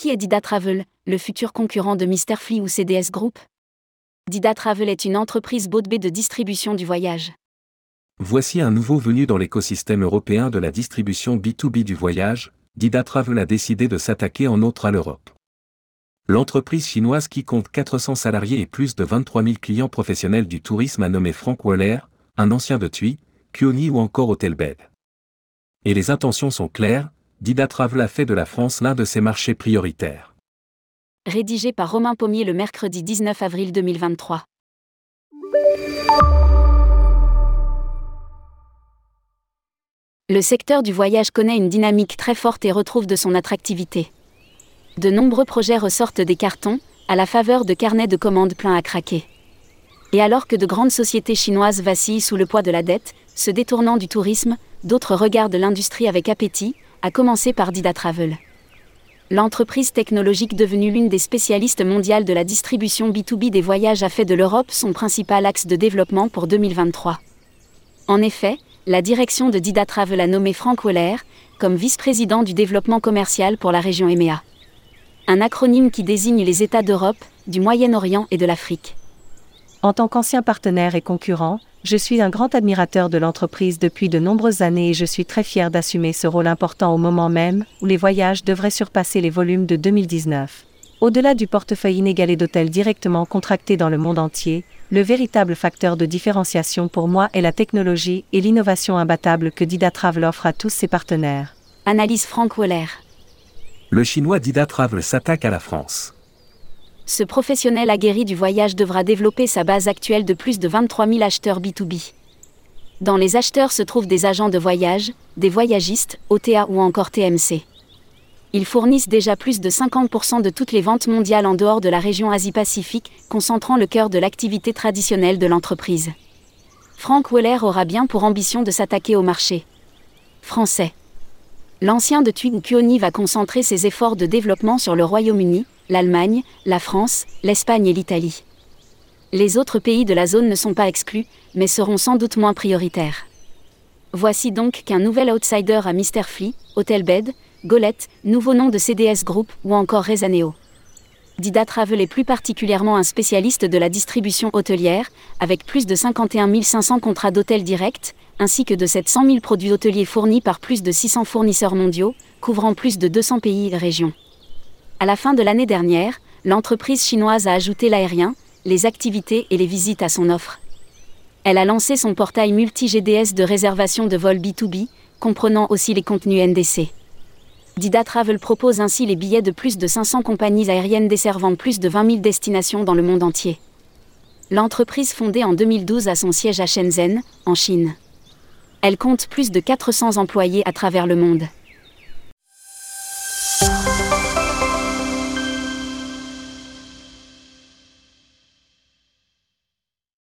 qui est Dida Travel, le futur concurrent de Mr. Flea ou CDS Group? Dida Travel est une entreprise B de distribution du voyage. Voici un nouveau venu dans l'écosystème européen de la distribution B2B du voyage, Dida Travel a décidé de s'attaquer en outre à l'Europe. L'entreprise chinoise qui compte 400 salariés et plus de 23 000 clients professionnels du tourisme a nommé Frank Waller, un ancien de TUI, Kioni ou encore Hotelbed. Et les intentions sont claires, Dida Travel a fait de la France l'un de ses marchés prioritaires. Rédigé par Romain Pommier le mercredi 19 avril 2023. Le secteur du voyage connaît une dynamique très forte et retrouve de son attractivité. De nombreux projets ressortent des cartons, à la faveur de carnets de commandes pleins à craquer. Et alors que de grandes sociétés chinoises vacillent sous le poids de la dette, se détournant du tourisme, d'autres regardent l'industrie avec appétit, à commencer par Dida Travel. L'entreprise technologique devenue l'une des spécialistes mondiales de la distribution B2B des voyages a fait de l'Europe son principal axe de développement pour 2023. En effet, la direction de Dida Travel a nommé Frank Weller comme vice-président du développement commercial pour la région EMEA. Un acronyme qui désigne les États d'Europe, du Moyen-Orient et de l'Afrique. En tant qu'ancien partenaire et concurrent, je suis un grand admirateur de l'entreprise depuis de nombreuses années et je suis très fier d'assumer ce rôle important au moment même où les voyages devraient surpasser les volumes de 2019. Au-delà du portefeuille inégalé d'hôtels directement contractés dans le monde entier, le véritable facteur de différenciation pour moi est la technologie et l'innovation imbattable que Dida Travel offre à tous ses partenaires. Analyse Frank Waller. Le chinois Dida Travel s'attaque à la France ce professionnel aguerri du voyage devra développer sa base actuelle de plus de 23 000 acheteurs B2B. Dans les acheteurs se trouvent des agents de voyage, des voyagistes, OTA ou encore TMC. Ils fournissent déjà plus de 50% de toutes les ventes mondiales en dehors de la région Asie-Pacifique, concentrant le cœur de l'activité traditionnelle de l'entreprise. Frank Weller aura bien pour ambition de s'attaquer au marché français. L'ancien de Twin va concentrer ses efforts de développement sur le Royaume-Uni, l'Allemagne, la France, l'Espagne et l'Italie. Les autres pays de la zone ne sont pas exclus, mais seront sans doute moins prioritaires. Voici donc qu'un nouvel outsider à Mr. Flea, Hotelbed, Golette, nouveau nom de CDS Group ou encore Rezaneo. Dida Travel est plus particulièrement un spécialiste de la distribution hôtelière, avec plus de 51 500 contrats d'hôtels directs, ainsi que de 700 000 produits hôteliers fournis par plus de 600 fournisseurs mondiaux, couvrant plus de 200 pays et régions. À la fin de l'année dernière, l'entreprise chinoise a ajouté l'aérien, les activités et les visites à son offre. Elle a lancé son portail multi-GDS de réservation de vols B2B, comprenant aussi les contenus NDC. Dida Travel propose ainsi les billets de plus de 500 compagnies aériennes desservant plus de 20 000 destinations dans le monde entier. L'entreprise fondée en 2012 a son siège à Shenzhen, en Chine. Elle compte plus de 400 employés à travers le monde.